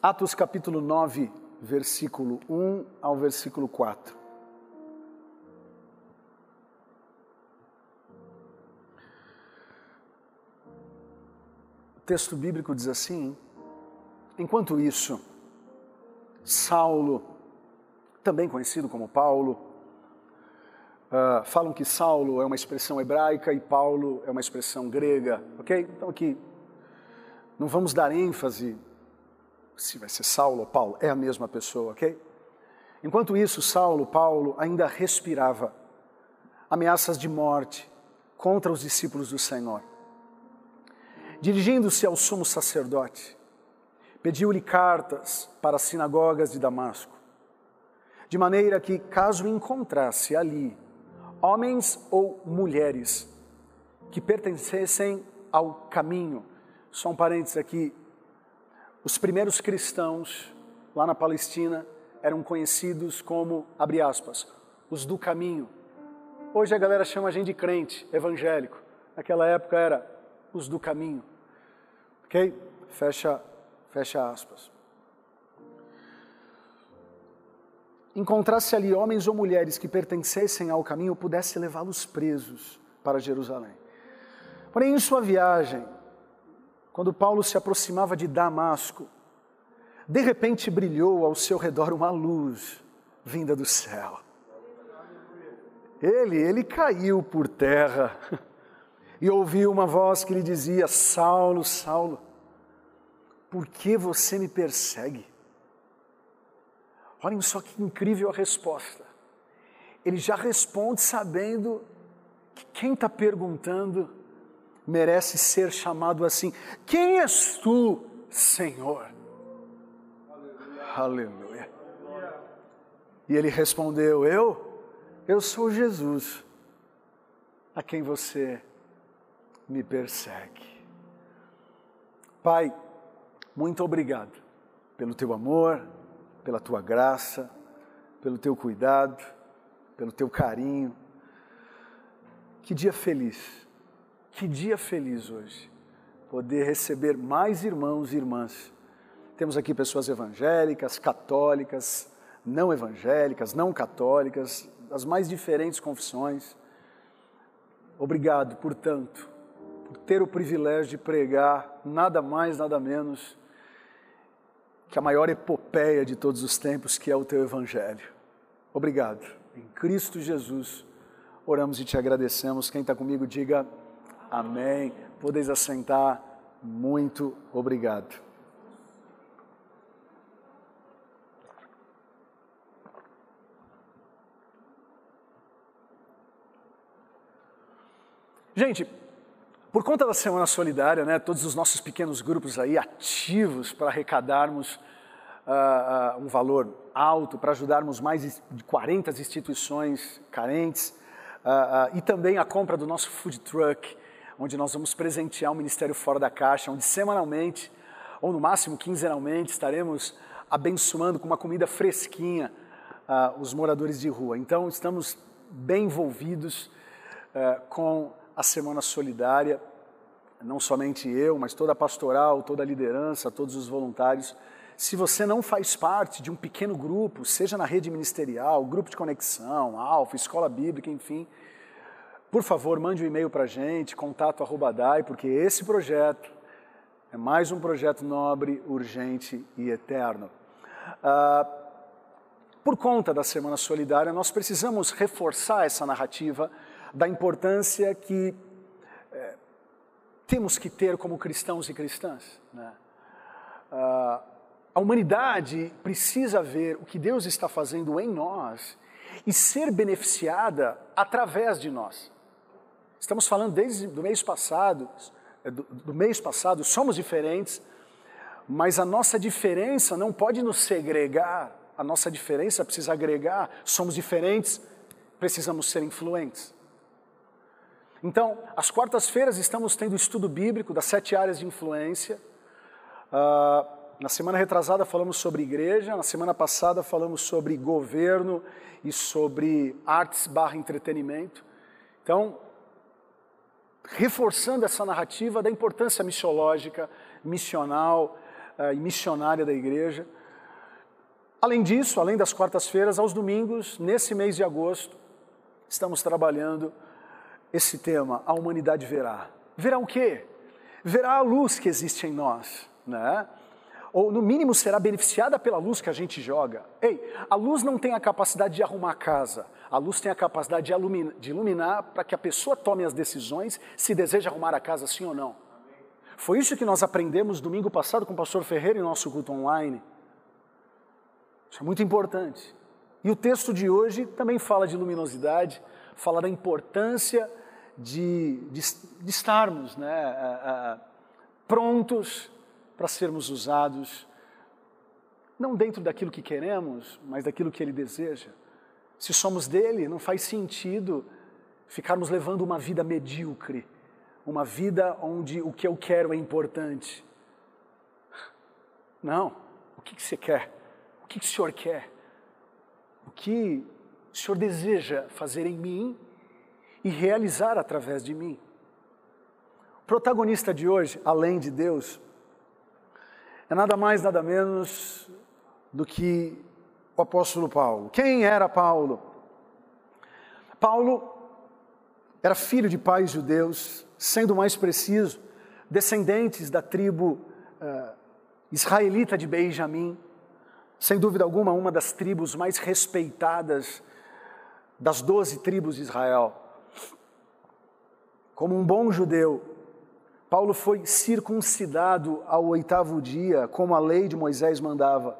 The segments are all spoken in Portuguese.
Atos capítulo 9, versículo 1 ao versículo 4. O texto bíblico diz assim: Enquanto isso, Saulo, também conhecido como Paulo, uh, falam que Saulo é uma expressão hebraica e Paulo é uma expressão grega, ok? Então aqui, não vamos dar ênfase se vai ser Saulo ou Paulo, é a mesma pessoa, ok? Enquanto isso, Saulo, Paulo, ainda respirava ameaças de morte contra os discípulos do Senhor. Dirigindo-se ao sumo sacerdote, pediu-lhe cartas para as sinagogas de Damasco, de maneira que, caso encontrasse ali homens ou mulheres que pertencessem ao caminho, só um parênteses aqui, os primeiros cristãos lá na Palestina eram conhecidos como, abre aspas, os do caminho. Hoje a galera chama a gente de crente, evangélico. Naquela época era os do caminho. Ok? Fecha, fecha aspas. Encontrasse ali homens ou mulheres que pertencessem ao caminho, pudesse levá-los presos para Jerusalém. Porém, em sua viagem, quando Paulo se aproximava de Damasco, de repente brilhou ao seu redor uma luz vinda do céu. Ele, ele caiu por terra e ouviu uma voz que lhe dizia: Saulo, Saulo, por que você me persegue? Olhem só que incrível a resposta. Ele já responde sabendo que quem está perguntando merece ser chamado assim. Quem és tu, Senhor? Aleluia. Aleluia. E ele respondeu: Eu, eu sou Jesus, a quem você me persegue. Pai, muito obrigado pelo teu amor, pela tua graça, pelo teu cuidado, pelo teu carinho. Que dia feliz que dia feliz hoje, poder receber mais irmãos e irmãs. Temos aqui pessoas evangélicas, católicas, não evangélicas, não católicas, das mais diferentes confissões. Obrigado, portanto, por ter o privilégio de pregar nada mais, nada menos que a maior epopeia de todos os tempos, que é o teu Evangelho. Obrigado. Em Cristo Jesus, oramos e te agradecemos. Quem está comigo, diga Amém. Podeis assentar. Muito obrigado. Gente, por conta da Semana Solidária, né, todos os nossos pequenos grupos aí ativos para arrecadarmos uh, uh, um valor alto, para ajudarmos mais de 40 instituições carentes, uh, e também a compra do nosso food truck, onde nós vamos presentear o Ministério Fora da Caixa, onde semanalmente, ou no máximo quinzenalmente, estaremos abençoando com uma comida fresquinha uh, os moradores de rua. Então, estamos bem envolvidos uh, com a Semana Solidária, não somente eu, mas toda a pastoral, toda a liderança, todos os voluntários. Se você não faz parte de um pequeno grupo, seja na rede ministerial, grupo de conexão, alfa, escola bíblica, enfim, por favor, mande um e-mail para a gente, contato arroba DAI, porque esse projeto é mais um projeto nobre, urgente e eterno. Ah, por conta da Semana Solidária, nós precisamos reforçar essa narrativa da importância que é, temos que ter como cristãos e cristãs. Né? Ah, a humanidade precisa ver o que Deus está fazendo em nós e ser beneficiada através de nós. Estamos falando desde o mês passado, é, do, do mês passado, somos diferentes, mas a nossa diferença não pode nos segregar, a nossa diferença precisa agregar, somos diferentes, precisamos ser influentes. Então, às quartas-feiras estamos tendo estudo bíblico das sete áreas de influência. Uh, na semana retrasada falamos sobre igreja, na semana passada falamos sobre governo e sobre artes barra entretenimento. Então, reforçando essa narrativa da importância missiológica, missional, uh, e missionária da igreja. Além disso, além das quartas-feiras, aos domingos, nesse mês de agosto, estamos trabalhando esse tema, a humanidade verá. Verá o quê? Verá a luz que existe em nós, né? Ou no mínimo será beneficiada pela luz que a gente joga. Ei, a luz não tem a capacidade de arrumar a casa, a luz tem a capacidade de iluminar, iluminar para que a pessoa tome as decisões se deseja arrumar a casa sim ou não. Foi isso que nós aprendemos domingo passado com o pastor Ferreira em nosso culto online. Isso é muito importante. E o texto de hoje também fala de luminosidade, fala da importância de, de, de estarmos né, prontos para sermos usados, não dentro daquilo que queremos, mas daquilo que Ele deseja. Se somos dele, não faz sentido ficarmos levando uma vida medíocre, uma vida onde o que eu quero é importante. Não. O que, que você quer? O que, que o Senhor quer? O que o Senhor deseja fazer em mim e realizar através de mim? O protagonista de hoje, além de Deus, é nada mais, nada menos do que o apóstolo Paulo. Quem era Paulo? Paulo era filho de pais judeus, sendo mais preciso, descendentes da tribo uh, israelita de Benjamim, sem dúvida alguma, uma das tribos mais respeitadas das doze tribos de Israel. Como um bom judeu, Paulo foi circuncidado ao oitavo dia, como a lei de Moisés mandava.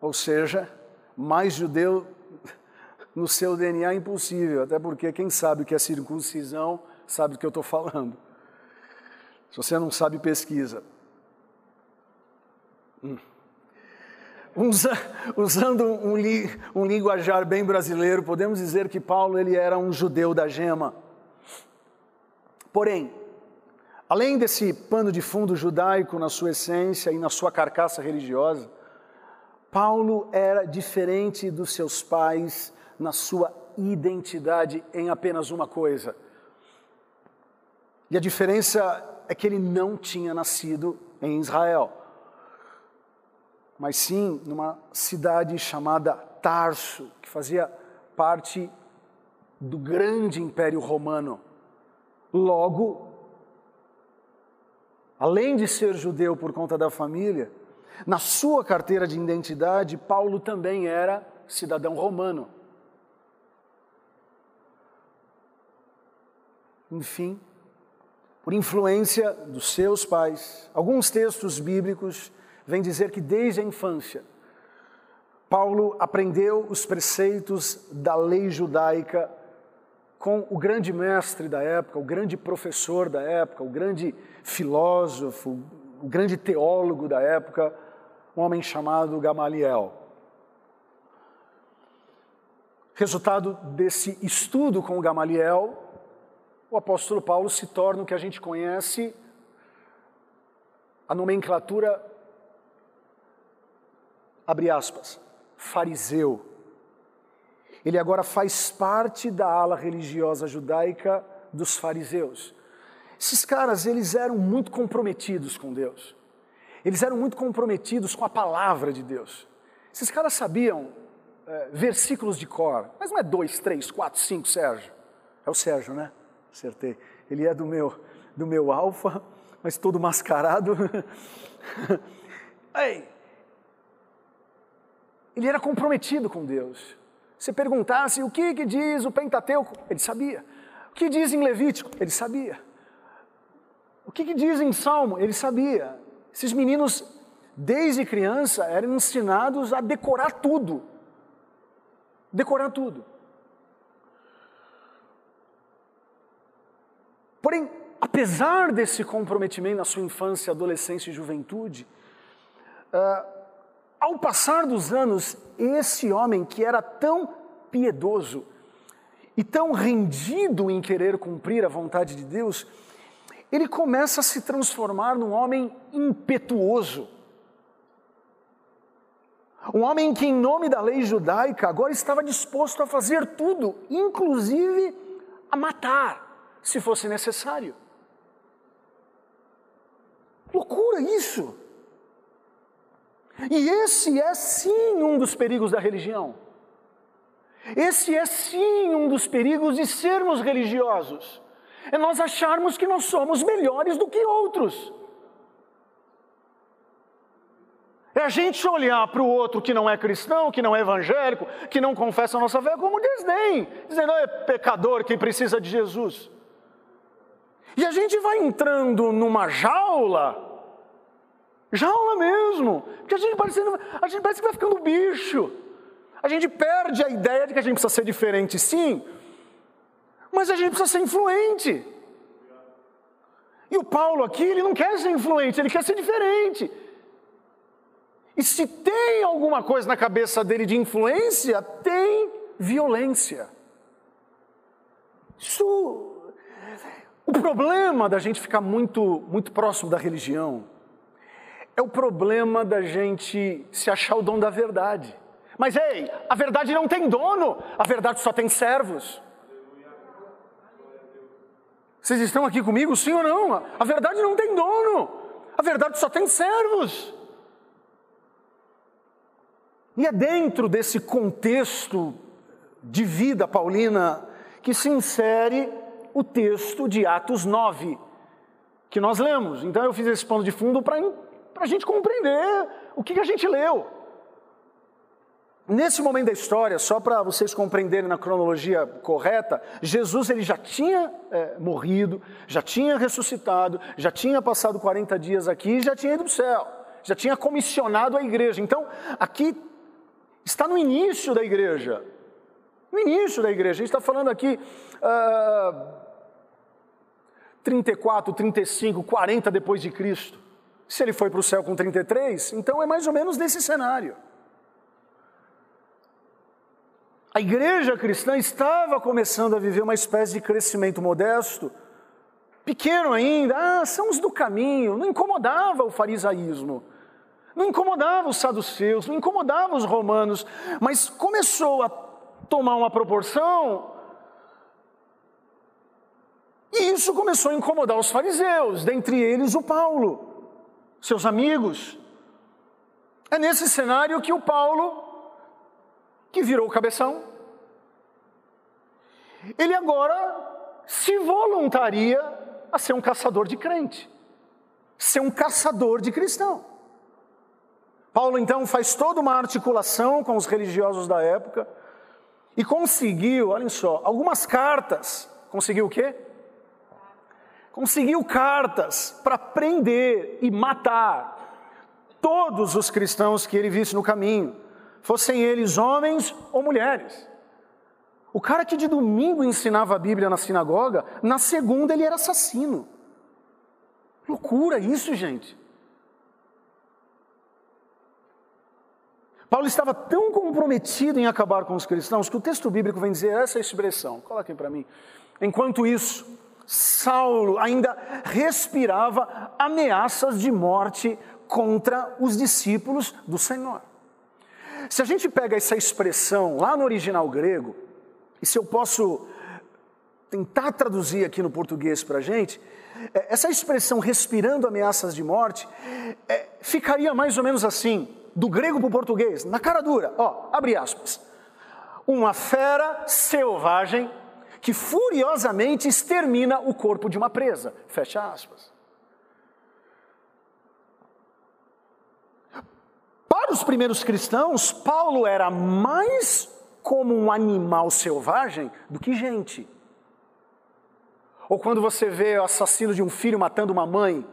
Ou seja, mais judeu no seu DNA é impossível, até porque quem sabe o que é circuncisão sabe do que eu estou falando. Se você não sabe, pesquisa. Hum. Usa, usando um, li, um linguajar bem brasileiro, podemos dizer que Paulo ele era um judeu da gema. Porém, além desse pano de fundo judaico na sua essência e na sua carcaça religiosa, Paulo era diferente dos seus pais na sua identidade em apenas uma coisa. E a diferença é que ele não tinha nascido em Israel, mas sim numa cidade chamada Tarso, que fazia parte do grande império romano. Logo, além de ser judeu por conta da família, na sua carteira de identidade, Paulo também era cidadão romano. Enfim, por influência dos seus pais, alguns textos bíblicos vêm dizer que desde a infância, Paulo aprendeu os preceitos da lei judaica com o grande mestre da época, o grande professor da época, o grande filósofo, o grande teólogo da época, um homem chamado Gamaliel. Resultado desse estudo com Gamaliel, o apóstolo Paulo se torna o que a gente conhece a nomenclatura, abre aspas, fariseu. Ele agora faz parte da ala religiosa judaica dos fariseus. Esses caras, eles eram muito comprometidos com Deus. Eles eram muito comprometidos com a palavra de Deus. Esses caras sabiam é, versículos de cor, mas não é dois, três, quatro, cinco, Sérgio. É o Sérgio, né? Acertei. Ele é do meu, do meu alfa, mas todo mascarado. Ei, ele era comprometido com Deus. Se perguntasse o que, que diz o Pentateuco, ele sabia. O que diz em Levítico, ele sabia. O que, que diz em Salmo, ele sabia. Esses meninos, desde criança, eram ensinados a decorar tudo. Decorar tudo. Porém, apesar desse comprometimento na sua infância, adolescência e juventude, uh, ao passar dos anos, esse homem que era tão piedoso e tão rendido em querer cumprir a vontade de Deus, ele começa a se transformar num homem impetuoso. Um homem que, em nome da lei judaica, agora estava disposto a fazer tudo, inclusive a matar, se fosse necessário. Loucura isso! E esse é sim um dos perigos da religião. Esse é sim um dos perigos de sermos religiosos. É nós acharmos que nós somos melhores do que outros. É a gente olhar para o outro que não é cristão, que não é evangélico, que não confessa a nossa fé como desdém, dizendo é pecador que precisa de Jesus. E a gente vai entrando numa jaula, jaula mesmo, que a gente parece, a gente parece que vai ficando bicho. A gente perde a ideia de que a gente precisa ser diferente, sim, mas a gente precisa ser influente. E o Paulo aqui, ele não quer ser influente, ele quer ser diferente. E se tem alguma coisa na cabeça dele de influência, tem violência. Isso. O problema da gente ficar muito, muito próximo da religião é o problema da gente se achar o dono da verdade. Mas ei, a verdade não tem dono, a verdade só tem servos. Vocês estão aqui comigo, sim ou não? A verdade não tem dono, a verdade só tem servos. E é dentro desse contexto de vida paulina que se insere o texto de Atos 9, que nós lemos. Então eu fiz esse pano de fundo para a gente compreender o que, que a gente leu. Nesse momento da história, só para vocês compreenderem na cronologia correta, Jesus ele já tinha é, morrido, já tinha ressuscitado, já tinha passado 40 dias aqui, já tinha ido para o céu, já tinha comissionado a igreja. Então, aqui está no início da igreja. No início da igreja. A gente está falando aqui uh, 34, 35, 40 depois de Cristo. Se ele foi para o céu com 33, então é mais ou menos nesse cenário. A igreja cristã estava começando a viver uma espécie de crescimento modesto, pequeno ainda, ah, são os do caminho, não incomodava o farisaísmo. Não incomodava os saduceus, não incomodava os romanos, mas começou a tomar uma proporção e isso começou a incomodar os fariseus, dentre eles o Paulo, seus amigos. É nesse cenário que o Paulo, que virou cabeção, ele agora se voluntaria a ser um caçador de crente, ser um caçador de cristão. Paulo então faz toda uma articulação com os religiosos da época e conseguiu, olhem só, algumas cartas. Conseguiu o quê? Conseguiu cartas para prender e matar todos os cristãos que ele visse no caminho, fossem eles homens ou mulheres. O cara que de domingo ensinava a Bíblia na sinagoga, na segunda ele era assassino. Loucura isso, gente. Paulo estava tão comprometido em acabar com os cristãos que o texto bíblico vem dizer essa expressão. Coloquem para mim. Enquanto isso, Saulo ainda respirava ameaças de morte contra os discípulos do Senhor. Se a gente pega essa expressão lá no original grego, e se eu posso tentar traduzir aqui no português para a gente, é, essa expressão respirando ameaças de morte é, ficaria mais ou menos assim: do grego para o português, na cara dura, ó, abre aspas. Uma fera selvagem que furiosamente extermina o corpo de uma presa, fecha aspas. Para os primeiros cristãos, Paulo era mais como um animal selvagem do que gente. Ou quando você vê o assassino de um filho matando uma mãe,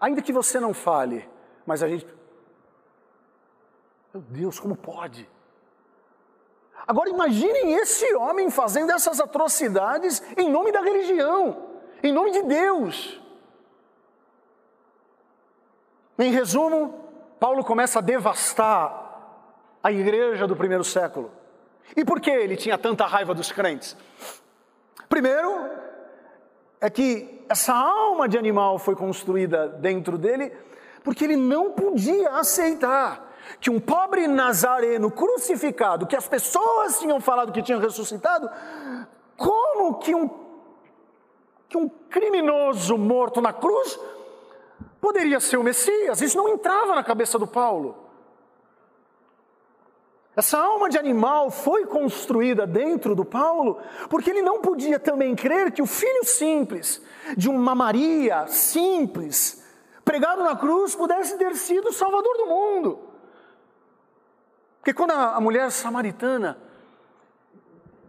ainda que você não fale, mas a gente meu Deus, como pode? Agora imaginem esse homem fazendo essas atrocidades em nome da religião, em nome de Deus. Em resumo, Paulo começa a devastar a igreja do primeiro século. E por que ele tinha tanta raiva dos crentes? Primeiro, é que essa alma de animal foi construída dentro dele porque ele não podia aceitar que um pobre nazareno crucificado, que as pessoas tinham falado que tinha ressuscitado, como que um, que um criminoso morto na cruz poderia ser o Messias? Isso não entrava na cabeça do Paulo. Essa alma de animal foi construída dentro do Paulo porque ele não podia também crer que o filho simples de uma Maria simples, pregado na cruz, pudesse ter sido o salvador do mundo. Porque quando a mulher samaritana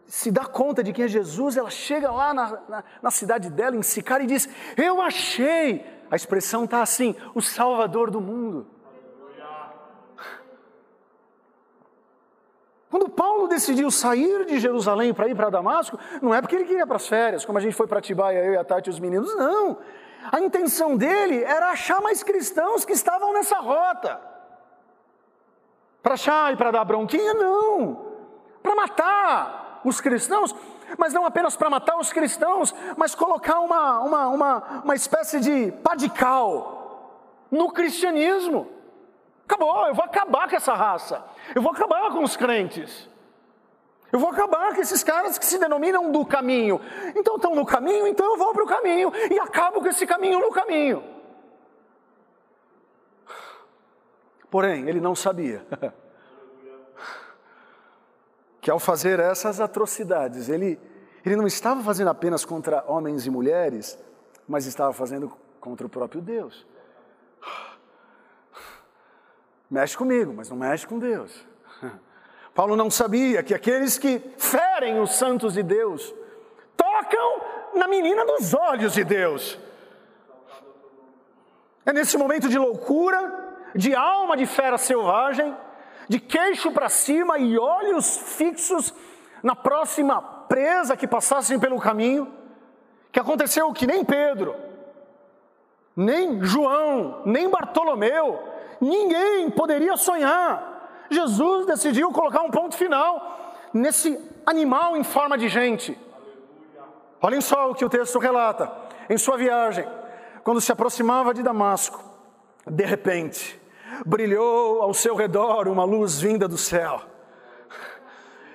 se dá conta de quem é Jesus, ela chega lá na, na, na cidade dela, em Sicar, e diz: Eu achei. A expressão está assim: o Salvador do mundo. Quando Paulo decidiu sair de Jerusalém para ir para Damasco, não é porque ele queria para as férias, como a gente foi para Tibaia, eu e a Tati e os meninos, não. A intenção dele era achar mais cristãos que estavam nessa rota. Para achar e para dar bronquinha, não. Para matar os cristãos, mas não apenas para matar os cristãos, mas colocar uma, uma, uma, uma espécie de padical no cristianismo. Acabou, eu vou acabar com essa raça. Eu vou acabar com os crentes. Eu vou acabar com esses caras que se denominam do caminho. Então estão no caminho, então eu vou para o caminho e acabo com esse caminho no caminho. Porém, ele não sabia que ao fazer essas atrocidades, ele, ele não estava fazendo apenas contra homens e mulheres, mas estava fazendo contra o próprio Deus. Mexe comigo, mas não mexe com Deus. Paulo não sabia que aqueles que ferem os santos de Deus tocam na menina dos olhos de Deus. É nesse momento de loucura, de alma de fera selvagem, de queixo para cima e olhos fixos na próxima presa que passassem pelo caminho, que aconteceu que nem Pedro, nem João, nem Bartolomeu, ninguém poderia sonhar. Jesus decidiu colocar um ponto final nesse animal em forma de gente. Olhem só o que o texto relata. Em sua viagem, quando se aproximava de Damasco, de repente, brilhou ao seu redor uma luz vinda do céu.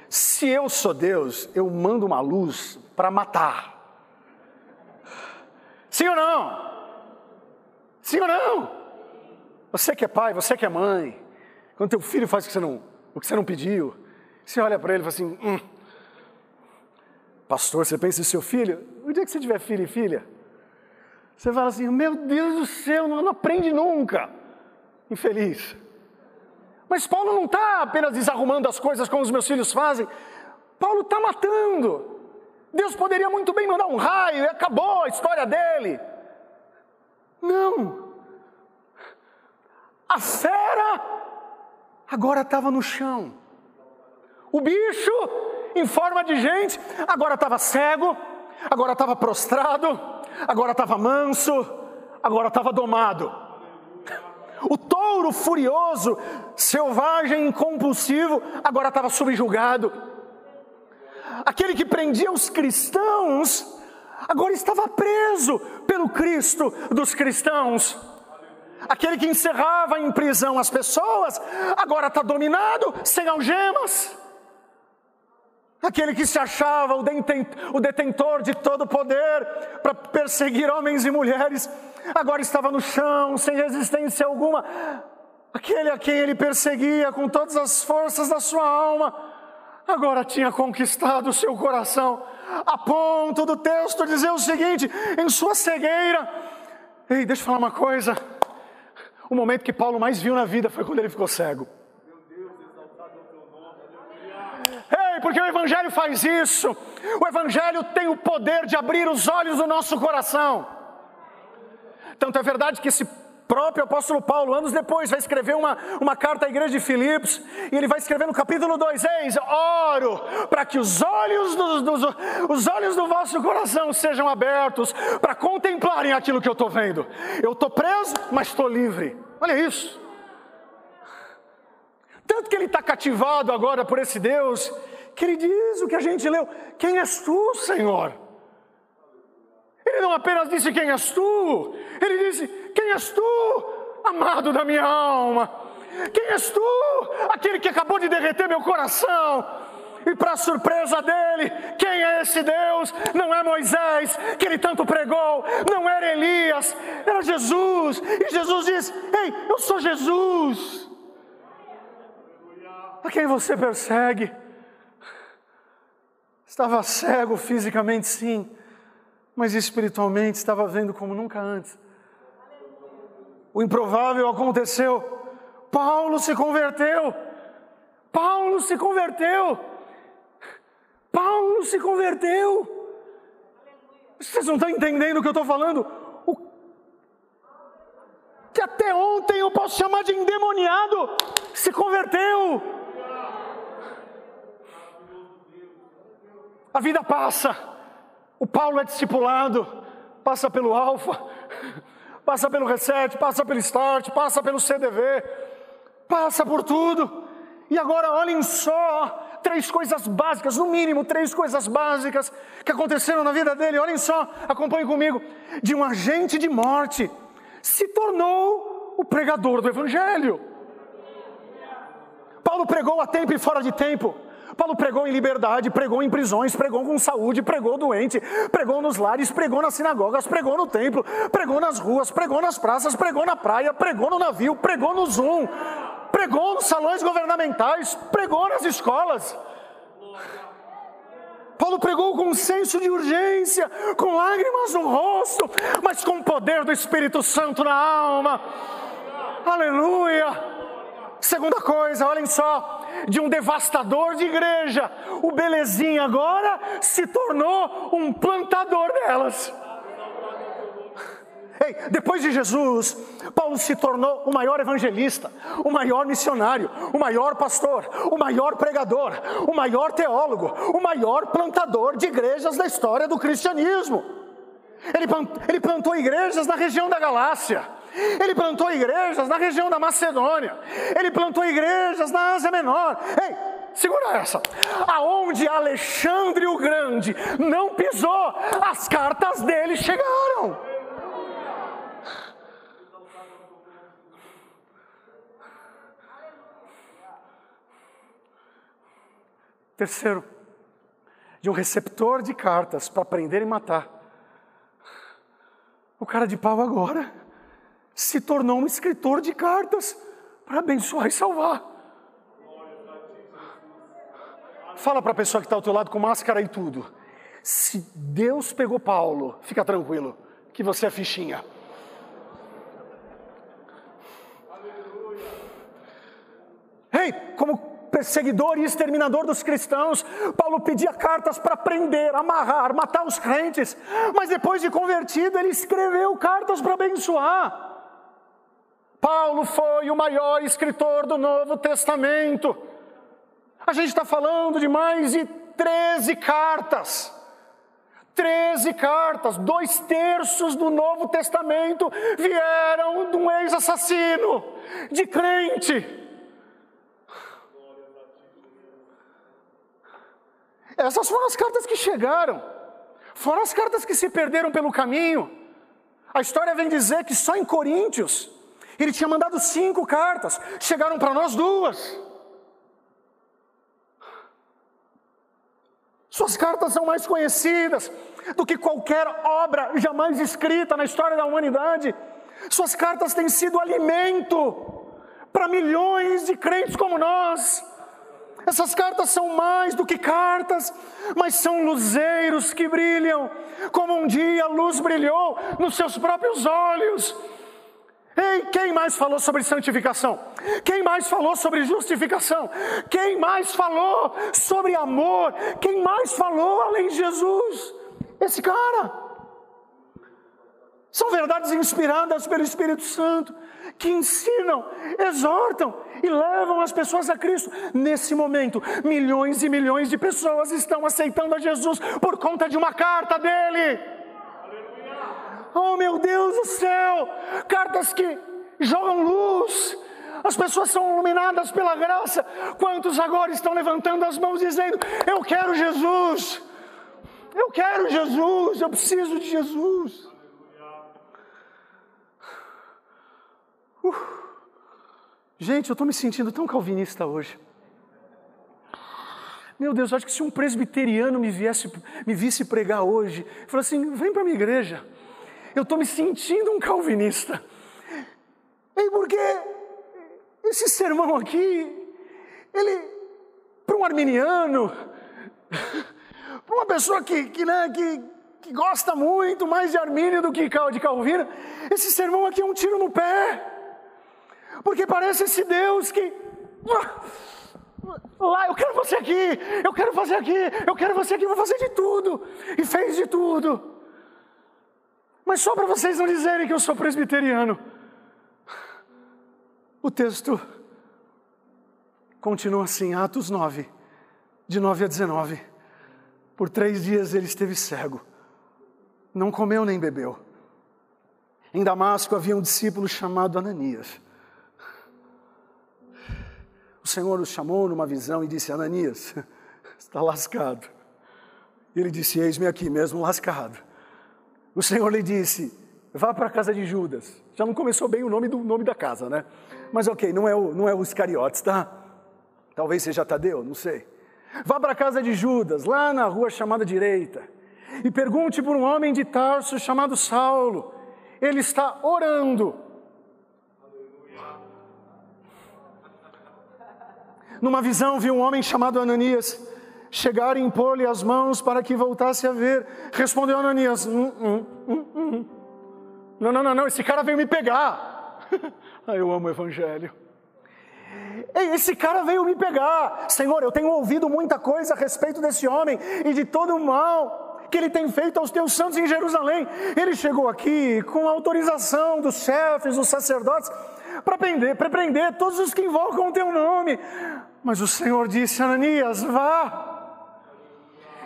Se eu sou Deus, eu mando uma luz para matar. Sim ou não? Sim ou não? Você que é pai, você que é mãe, quando teu filho faz o que você não, o que você não pediu, você olha para ele e fala assim: hum, Pastor, você pensa em seu filho? O dia que você tiver filho e filha, você fala assim: Meu Deus do céu, não, não aprende nunca. Infeliz. Mas Paulo não está apenas desarrumando as coisas como os meus filhos fazem. Paulo está matando. Deus poderia muito bem mandar um raio e acabou a história dele. Não. A fera agora estava no chão. O bicho, em forma de gente, agora estava cego, agora estava prostrado, agora estava manso, agora estava domado. O touro furioso, selvagem e compulsivo, agora estava subjugado. Aquele que prendia os cristãos, agora estava preso pelo Cristo dos cristãos. Aquele que encerrava em prisão as pessoas, agora está dominado, sem algemas. Aquele que se achava o detentor de todo poder para perseguir homens e mulheres, agora estava no chão, sem resistência alguma. Aquele a quem ele perseguia com todas as forças da sua alma, agora tinha conquistado o seu coração, a ponto do texto dizer o seguinte: em sua cegueira, ei, deixa eu falar uma coisa o momento que Paulo mais viu na vida foi quando ele ficou cego. Porque o Evangelho faz isso. O Evangelho tem o poder de abrir os olhos do nosso coração. Tanto é verdade que esse próprio apóstolo Paulo, anos depois, vai escrever uma, uma carta à igreja de Filipos, e ele vai escrever no capítulo 2: Eis, oro para que os olhos, dos, dos, os olhos do vosso coração sejam abertos para contemplarem aquilo que eu estou vendo. Eu estou preso, mas estou livre. Olha isso. Tanto que ele está cativado agora por esse Deus, que ele diz o que a gente leu: Quem és tu, Senhor? Ele não apenas disse quem és tu, ele disse: Quem és tu, amado da minha alma? Quem és tu, aquele que acabou de derreter meu coração? E para surpresa dele, quem é esse Deus? Não é Moisés, que ele tanto pregou, não era Elias, era Jesus. E Jesus diz: Ei, eu sou Jesus. a quem você persegue. Estava cego fisicamente, sim, mas espiritualmente estava vendo como nunca antes. O improvável aconteceu. Paulo se converteu. Paulo se converteu. Paulo se converteu. Vocês não estão entendendo o que eu estou falando? O que até ontem eu posso chamar de endemoniado se converteu. A vida passa. O Paulo é discipulado, passa pelo Alfa, passa pelo Reset, passa pelo Start, passa pelo CDV, passa por tudo. E agora olhem só três coisas básicas, no mínimo três coisas básicas que aconteceram na vida dele. Olhem só, acompanhem comigo. De um agente de morte se tornou o pregador do Evangelho. Paulo pregou a tempo e fora de tempo. Paulo pregou em liberdade, pregou em prisões, pregou com saúde, pregou doente, pregou nos lares, pregou nas sinagogas, pregou no templo, pregou nas ruas, pregou nas praças, pregou na praia, pregou no navio, pregou no Zoom, pregou nos salões governamentais, pregou nas escolas. Paulo pregou com um senso de urgência, com lágrimas no rosto, mas com o poder do Espírito Santo na alma. Aleluia! Segunda coisa, olhem só, de um devastador de igreja, o belezinha agora se tornou um plantador delas. Ei, depois de Jesus, Paulo se tornou o maior evangelista, o maior missionário, o maior pastor, o maior pregador, o maior teólogo, o maior plantador de igrejas da história do cristianismo. Ele plantou igrejas na região da Galácia, ele plantou igrejas na região da Macedônia, ele plantou igrejas na Ásia Menor. Ei, segura essa. Aonde Alexandre o Grande não pisou, as cartas dele chegaram. Terceiro, de um receptor de cartas para prender e matar. O cara de pau agora se tornou um escritor de cartas para abençoar e salvar. Fala para a pessoa que está ao teu lado com máscara e tudo. Se Deus pegou Paulo, fica tranquilo, que você é fichinha. Ei, como perseguidor e exterminador dos cristãos. Paulo pedia cartas para prender, amarrar, matar os crentes, mas depois de convertido, ele escreveu cartas para abençoar. Paulo foi o maior escritor do Novo Testamento. A gente está falando de mais de 13 cartas. 13 cartas, dois terços do Novo Testamento vieram de um ex-assassino, de crente. Essas foram as cartas que chegaram, foram as cartas que se perderam pelo caminho. A história vem dizer que só em Coríntios ele tinha mandado cinco cartas, chegaram para nós duas. Suas cartas são mais conhecidas do que qualquer obra jamais escrita na história da humanidade. Suas cartas têm sido alimento para milhões de crentes como nós. Essas cartas são mais do que cartas, mas são luzeiros que brilham, como um dia a luz brilhou nos seus próprios olhos. Ei, quem mais falou sobre santificação? Quem mais falou sobre justificação? Quem mais falou sobre amor? Quem mais falou além de Jesus? Esse cara. São verdades inspiradas pelo Espírito Santo, que ensinam, exortam e levam as pessoas a Cristo. Nesse momento, milhões e milhões de pessoas estão aceitando a Jesus por conta de uma carta dele. Oh meu Deus do céu! Cartas que jogam luz. As pessoas são iluminadas pela graça. Quantos agora estão levantando as mãos dizendo: Eu quero Jesus. Eu quero Jesus. Eu preciso de Jesus. Uh. Gente, eu estou me sentindo tão calvinista hoje. Meu Deus, acho que se um presbiteriano me, viesse, me visse pregar hoje, falasse assim: vem para minha igreja. Eu estou me sentindo um calvinista. E porque esse sermão aqui, ele, para um arminiano, para uma pessoa que, que, né, que, que gosta muito mais de Armínio do que de Calvino, esse sermão aqui é um tiro no pé. Porque parece esse Deus que. Lá, eu quero você aqui, eu quero fazer aqui, eu quero você aqui, vou fazer de tudo. E fez de tudo. Mas só para vocês não dizerem que eu sou presbiteriano. O texto continua assim, Atos 9, de 9 a 19. Por três dias ele esteve cego, não comeu nem bebeu. Em Damasco havia um discípulo chamado Ananias. O Senhor o chamou numa visão e disse: Ananias, está lascado. Ele disse: Eis-me aqui mesmo lascado. O Senhor lhe disse: Vá para a casa de Judas. Já não começou bem o nome do nome da casa, né? Mas ok, não é o, não é o Iscariotes, tá? Talvez seja Tadeu, não sei. Vá para a casa de Judas, lá na rua chamada direita, e pergunte por um homem de Tarso chamado Saulo. Ele está orando. Numa visão, viu um homem chamado Ananias chegar e impor-lhe as mãos para que voltasse a ver. Respondeu Ananias: hum, hum, hum. Não, não, não, não, esse cara veio me pegar. ah, eu amo o Evangelho. Esse cara veio me pegar. Senhor, eu tenho ouvido muita coisa a respeito desse homem e de todo o mal que ele tem feito aos teus santos em Jerusalém. Ele chegou aqui com autorização dos chefes, dos sacerdotes, para prender, para prender todos os que invocam o teu nome. Mas o Senhor disse: Ananias, vá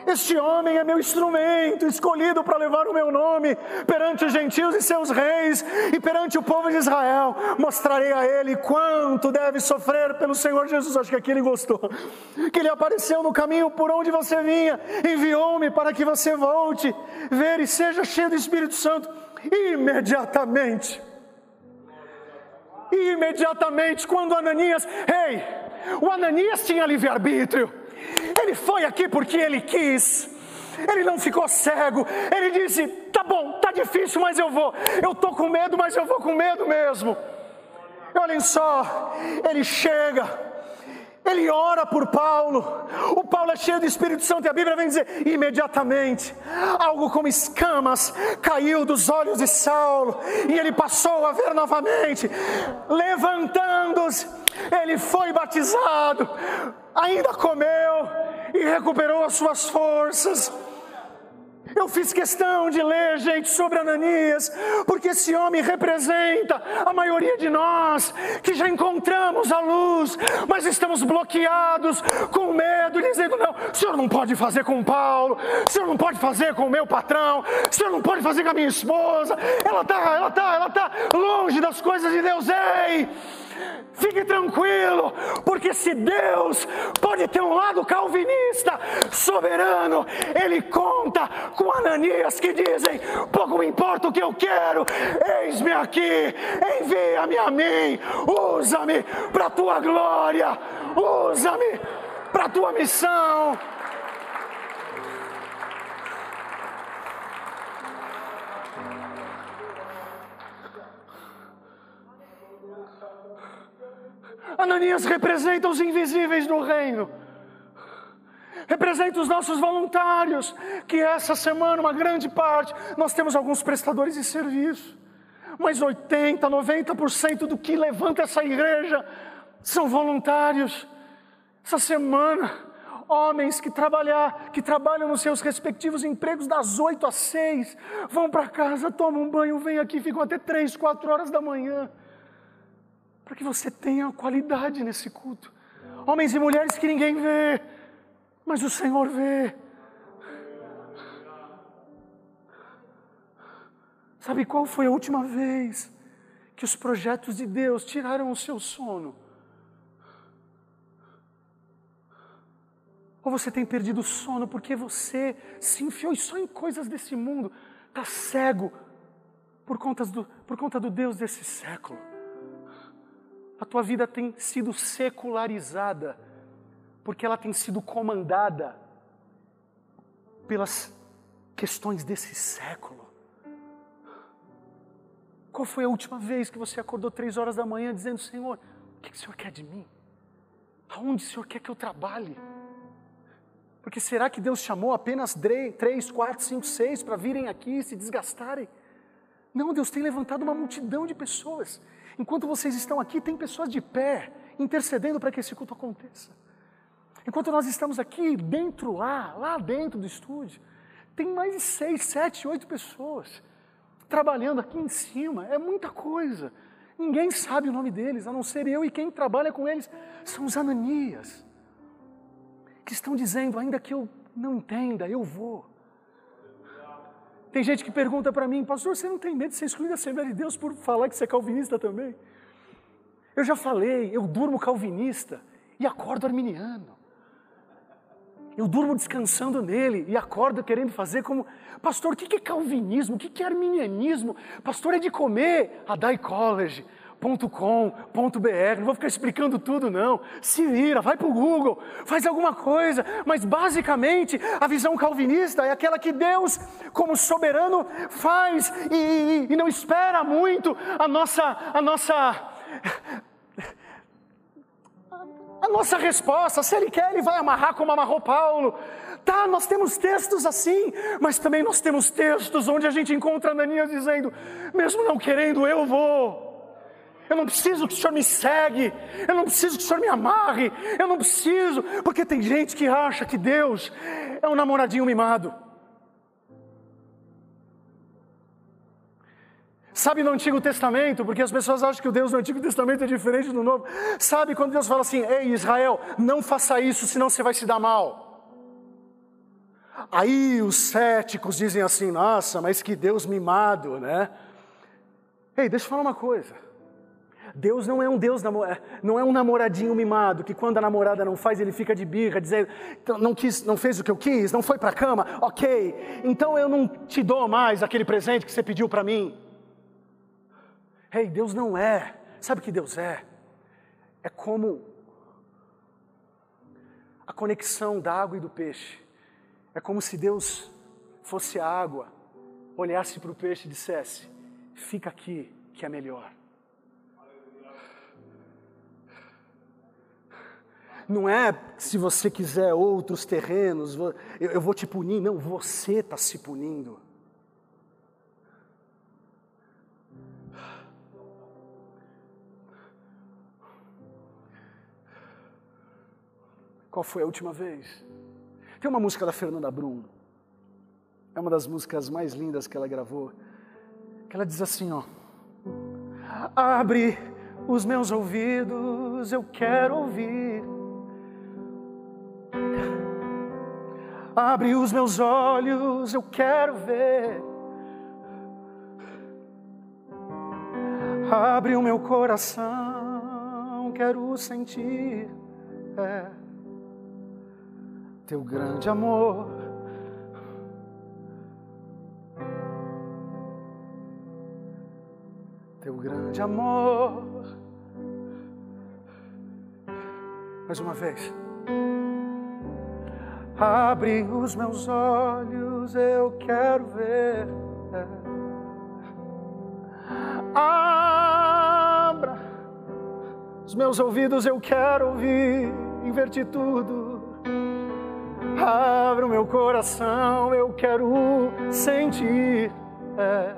este homem é meu instrumento, escolhido para levar o meu nome perante os gentios e seus reis e perante o povo de Israel. Mostrarei a ele quanto deve sofrer pelo Senhor Jesus. Acho que aqui ele gostou. Que ele apareceu no caminho por onde você vinha, enviou-me para que você volte, ver e seja cheio do Espírito Santo. Imediatamente. Imediatamente, quando Ananias, ei, o Ananias tinha livre-arbítrio. Ele foi aqui porque ele quis. Ele não ficou cego. Ele disse: "Tá bom, tá difícil, mas eu vou. Eu tô com medo, mas eu vou com medo mesmo." Olhem só, ele chega ele ora por Paulo. O Paulo é cheio do Espírito Santo e a Bíblia vem dizer: imediatamente, algo como escamas caiu dos olhos de Saulo e ele passou a ver novamente. Levantando-se, ele foi batizado, ainda comeu e recuperou as suas forças. Eu fiz questão de ler, gente, sobre Ananias, porque esse homem representa a maioria de nós que já encontramos a luz, mas estamos bloqueados com medo, dizendo: não, o senhor não pode fazer com Paulo, o senhor não pode fazer com o meu patrão, o senhor não pode fazer com a minha esposa, ela está, ela está, ela está longe das coisas de Deus, ei! Fique tranquilo, porque se Deus pode ter um lado calvinista, soberano, Ele conta com Ananias que dizem: pouco me importa o que eu quero, eis-me aqui, envia-me a mim, usa-me para a tua glória, usa-me para a tua missão. Ananias representa os invisíveis do reino. Representa os nossos voluntários, que essa semana, uma grande parte, nós temos alguns prestadores de serviço. Mas 80, 90% do que levanta essa igreja são voluntários. Essa semana, homens que trabalhar, que trabalham nos seus respectivos empregos das 8 às 6, vão para casa, tomam um banho, vêm aqui, ficam até 3, 4 horas da manhã para que você tenha qualidade nesse culto. Homens e mulheres que ninguém vê, mas o Senhor vê. Sabe qual foi a última vez que os projetos de Deus tiraram o seu sono? Ou você tem perdido o sono porque você se enfiou só em coisas desse mundo, está cego por conta, do, por conta do Deus desse século? A tua vida tem sido secularizada, porque ela tem sido comandada pelas questões desse século. Qual foi a última vez que você acordou três horas da manhã dizendo: Senhor, o que o Senhor quer de mim? Aonde o Senhor quer que eu trabalhe? Porque será que Deus chamou apenas três, quatro, cinco, seis para virem aqui e se desgastarem? Não, Deus tem levantado uma multidão de pessoas. Enquanto vocês estão aqui, tem pessoas de pé, intercedendo para que esse culto aconteça. Enquanto nós estamos aqui, dentro lá, lá dentro do estúdio, tem mais de seis, sete, oito pessoas trabalhando aqui em cima. É muita coisa. Ninguém sabe o nome deles, a não ser eu e quem trabalha com eles. São os Ananias, que estão dizendo: ainda que eu não entenda, eu vou. Tem gente que pergunta para mim, pastor, você não tem medo de ser excluído da Assembleia de Deus por falar que você é calvinista também? Eu já falei, eu durmo calvinista e acordo arminiano. Eu durmo descansando nele e acordo querendo fazer como. Pastor, o que é calvinismo? O que é arminianismo? Pastor, é de comer a Dai College. .com.br, não vou ficar explicando tudo não. Se vira, vai para o Google, faz alguma coisa. Mas basicamente a visão calvinista é aquela que Deus, como soberano, faz e, e, e não espera muito a nossa, a nossa a nossa resposta, se ele quer, ele vai amarrar como amarrou Paulo. Tá, nós temos textos assim, mas também nós temos textos onde a gente encontra Ananias dizendo: mesmo não querendo, eu vou. Eu não preciso que o Senhor me segue, eu não preciso que o Senhor me amarre, eu não preciso, porque tem gente que acha que Deus é um namoradinho mimado. Sabe no Antigo Testamento, porque as pessoas acham que o Deus do Antigo Testamento é diferente do Novo. Sabe quando Deus fala assim: Ei Israel, não faça isso, senão você vai se dar mal. Aí os céticos dizem assim: Nossa, mas que Deus mimado, né? Ei, deixa eu falar uma coisa. Deus não é um Deus, não é um namoradinho mimado que quando a namorada não faz ele fica de birra, dizendo então, não quis, não fez o que eu quis, não foi para a cama, ok? Então eu não te dou mais aquele presente que você pediu para mim. Ei, hey, Deus não é. Sabe o que Deus é? É como a conexão da água e do peixe. É como se Deus fosse a água, olhasse para o peixe e dissesse: Fica aqui, que é melhor. Não é se você quiser outros terrenos, eu vou te punir. Não, você está se punindo. Qual foi a última vez? Tem uma música da Fernanda Brum. É uma das músicas mais lindas que ela gravou. Que ela diz assim, ó: Abre os meus ouvidos, eu quero ouvir. Abre os meus olhos, eu quero ver. Abre o meu coração, quero sentir. É teu grande amor. Teu grande amor. Mais uma vez. Abre os meus olhos, eu quero ver. Abra os meus ouvidos, eu quero ouvir, invertir tudo Abra o meu coração, eu quero sentir é,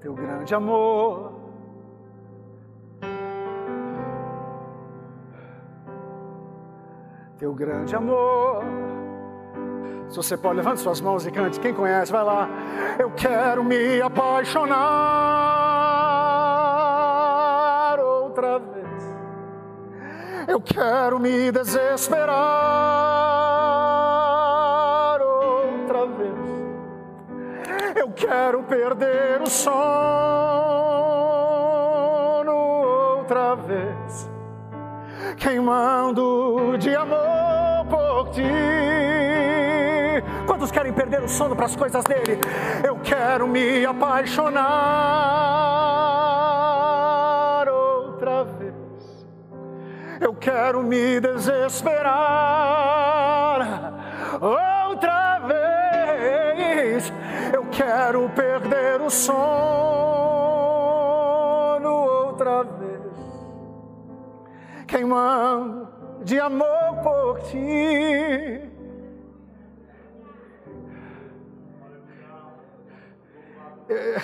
teu grande amor. Teu grande amor. Se você pode, levante suas mãos e cante. Quem conhece, vai lá. Eu quero me apaixonar outra vez. Eu quero me desesperar outra vez. Eu quero perder o sono outra vez. Queimando de amor ti. Quantos querem perder o sono para as coisas dele? Eu quero me apaixonar outra vez eu quero me desesperar outra vez. Eu quero perder o sono outra vez. queimando de amor por ti. É,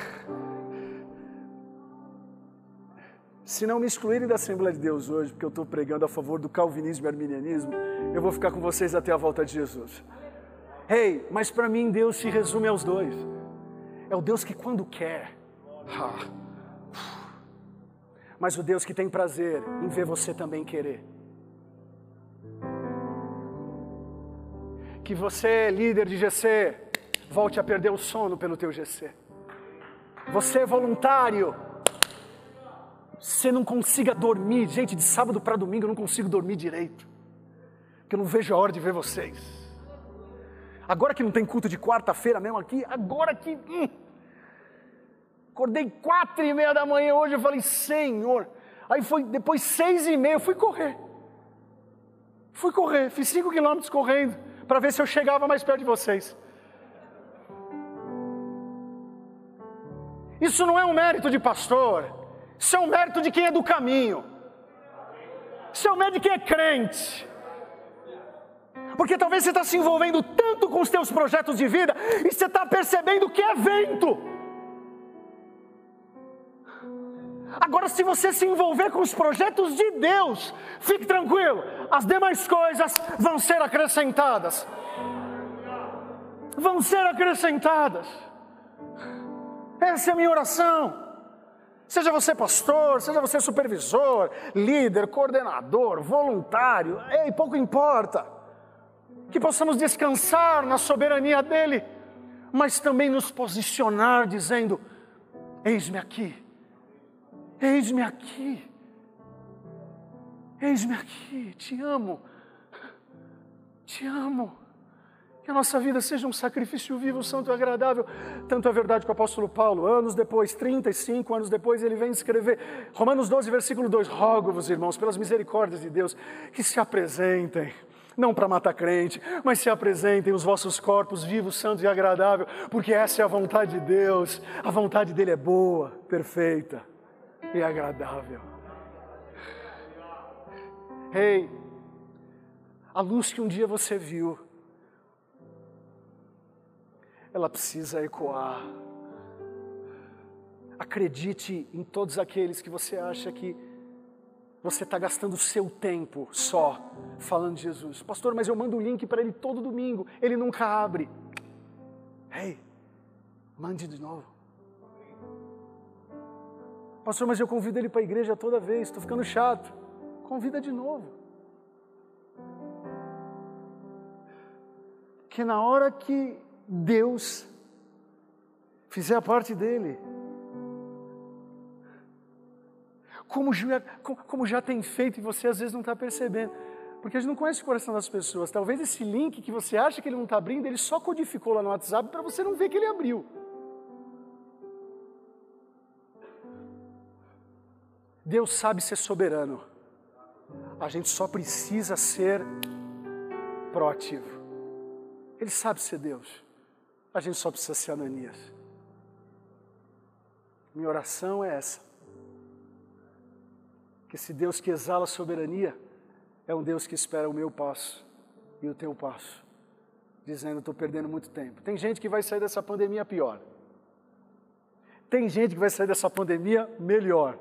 se não me excluírem da Assembleia de Deus hoje, porque eu estou pregando a favor do calvinismo e arminianismo, eu vou ficar com vocês até a volta de Jesus. Ei, hey, mas para mim Deus se resume aos dois. É o Deus que quando quer, mas o Deus que tem prazer em ver você também querer. Que você, líder de GC, volte a perder o sono pelo teu GC. Você é voluntário. Você não consiga dormir. Gente, de sábado para domingo eu não consigo dormir direito. Porque eu não vejo a hora de ver vocês. Agora que não tem culto de quarta-feira mesmo aqui, agora que. Hum, acordei quatro e meia da manhã hoje, eu falei, Senhor. Aí foi depois seis e meia, eu fui correr. Fui correr, fiz cinco quilômetros correndo, para ver se eu chegava mais perto de vocês. Isso não é um mérito de pastor, isso é um mérito de quem é do caminho. Isso é um mérito de quem é crente. Porque talvez você está se envolvendo tanto com os teus projetos de vida e você está percebendo que é vento. Agora, se você se envolver com os projetos de Deus, fique tranquilo, as demais coisas vão ser acrescentadas. Vão ser acrescentadas. Essa é a minha oração. Seja você pastor, seja você supervisor, líder, coordenador, voluntário, ei, pouco importa. Que possamos descansar na soberania dEle, mas também nos posicionar dizendo: Eis-me aqui, eis-me aqui, eis-me aqui, te amo, te amo. Que a nossa vida seja um sacrifício vivo, santo e agradável. Tanto é verdade que o apóstolo Paulo, anos depois, 35 anos depois, ele vem escrever, Romanos 12, versículo 2: Rogo-vos, irmãos, pelas misericórdias de Deus, que se apresentem não para matar crente, mas se apresentem os vossos corpos vivos, santos e agradável, porque essa é a vontade de Deus. A vontade dele é boa, perfeita e agradável. Ei, hey, a luz que um dia você viu, ela precisa ecoar. Acredite em todos aqueles que você acha que você está gastando o seu tempo só falando de Jesus. Pastor, mas eu mando o link para ele todo domingo, ele nunca abre. Ei, mande de novo. Pastor, mas eu convido ele para a igreja toda vez, estou ficando chato. Convida de novo. Que na hora que Deus fizer a parte dele. Como já, como já tem feito e você às vezes não está percebendo. Porque a gente não conhece o coração das pessoas. Talvez esse link que você acha que ele não está abrindo, ele só codificou lá no WhatsApp para você não ver que ele abriu. Deus sabe ser soberano. A gente só precisa ser proativo. Ele sabe ser Deus. A gente só precisa ser Ananias. Minha oração é essa. Que esse Deus que exala a soberania é um Deus que espera o meu passo e o teu passo, dizendo: estou perdendo muito tempo. Tem gente que vai sair dessa pandemia pior. Tem gente que vai sair dessa pandemia melhor.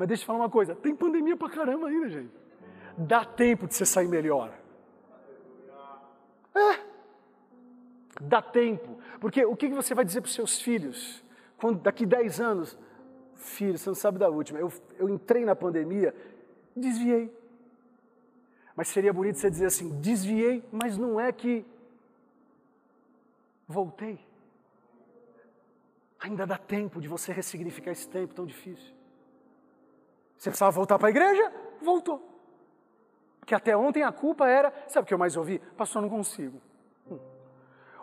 Mas deixa eu falar uma coisa: tem pandemia pra caramba ainda, gente. Dá tempo de você sair melhor. É. Dá tempo. Porque o que você vai dizer para os seus filhos? Quando daqui 10 anos, filho, você não sabe da última, eu, eu entrei na pandemia, desviei. Mas seria bonito você dizer assim: desviei, mas não é que voltei. Ainda dá tempo de você ressignificar esse tempo tão difícil. Você precisava voltar para a igreja? Voltou. Porque até ontem a culpa era, sabe o que eu mais ouvi? Pastor, não consigo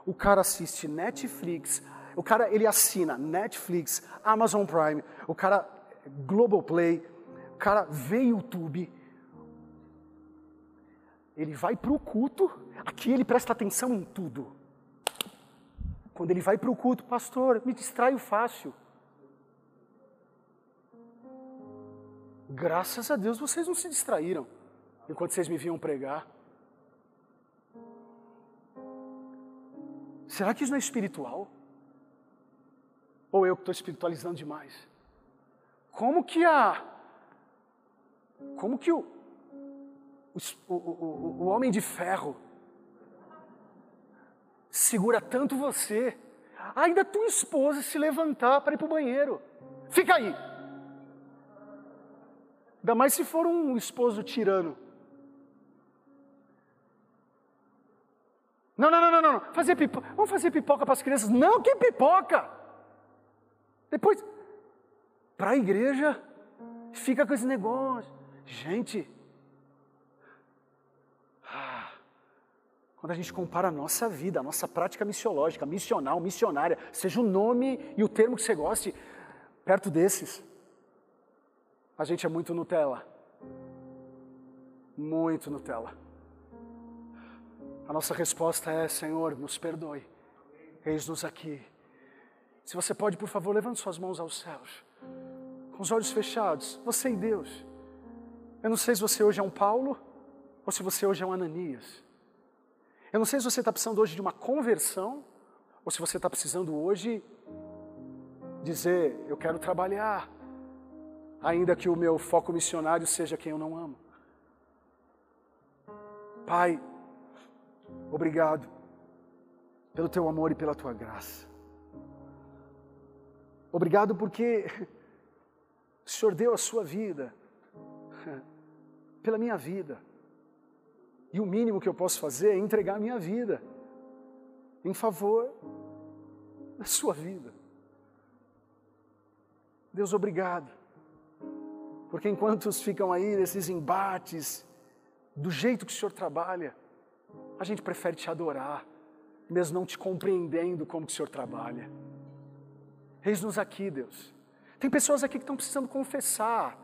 o cara assiste Netflix, o cara ele assina Netflix, Amazon Prime, o cara Globoplay, o cara vê YouTube, ele vai para o culto, aqui ele presta atenção em tudo. Quando ele vai para o culto, pastor, me distraio fácil. Graças a Deus vocês não se distraíram enquanto vocês me viam pregar. Será que isso não é espiritual? Ou eu que estou espiritualizando demais? Como que a. Como que o, o, o, o homem de ferro segura tanto você, ainda tua esposa se levantar para ir para o banheiro? Fica aí! Ainda mais se for um esposo tirano. Não, não, não, não, não. Fazer pipoca. Vamos fazer pipoca para as crianças. Não, que pipoca! Depois, para a igreja, fica com esse negócio. Gente, ah, quando a gente compara a nossa vida, a nossa prática missiológica, missional, missionária, seja o nome e o termo que você goste, perto desses, a gente é muito Nutella. Muito Nutella. A nossa resposta é: Senhor, nos perdoe. Eis-nos aqui. Se você pode, por favor, levante suas mãos aos céus, com os olhos fechados, você e Deus. Eu não sei se você hoje é um Paulo ou se você hoje é um Ananias. Eu não sei se você está precisando hoje de uma conversão ou se você está precisando hoje dizer: Eu quero trabalhar, ainda que o meu foco missionário seja quem eu não amo. Pai, obrigado pelo teu amor e pela tua graça. Obrigado porque o Senhor deu a sua vida pela minha vida. E o mínimo que eu posso fazer é entregar a minha vida em favor da sua vida. Deus, obrigado. Porque enquanto ficam aí nesses embates, do jeito que o Senhor trabalha, a gente prefere te adorar, mesmo não te compreendendo como que o Senhor trabalha. Eis-nos aqui, Deus. Tem pessoas aqui que estão precisando confessar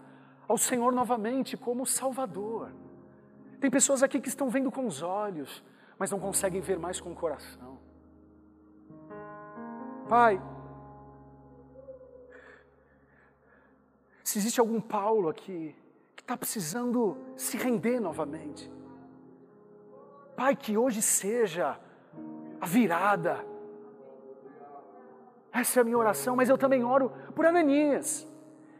ao Senhor novamente como Salvador. Tem pessoas aqui que estão vendo com os olhos, mas não conseguem ver mais com o coração. Pai, se existe algum Paulo aqui que está precisando se render novamente, Pai, que hoje seja a virada, essa é a minha oração, mas eu também oro por Ananias,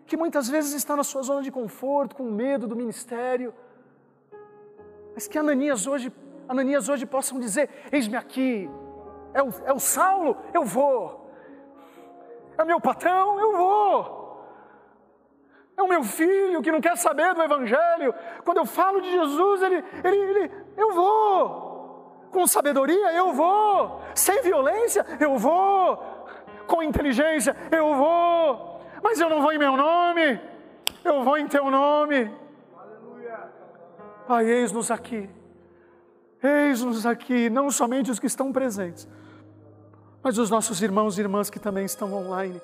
que muitas vezes está na sua zona de conforto, com medo do ministério. Mas que Ananias hoje, Ananias hoje possam dizer: Eis-me aqui, é o, é o Saulo, eu vou. É meu patrão, eu vou. É o meu filho que não quer saber do Evangelho. Quando eu falo de Jesus, ele, ele, ele eu vou. Com sabedoria, eu vou. Sem violência, eu vou com inteligência, eu vou, mas eu não vou em meu nome, eu vou em teu nome. Pai, eis-nos aqui, eis-nos aqui, não somente os que estão presentes, mas os nossos irmãos e irmãs que também estão online.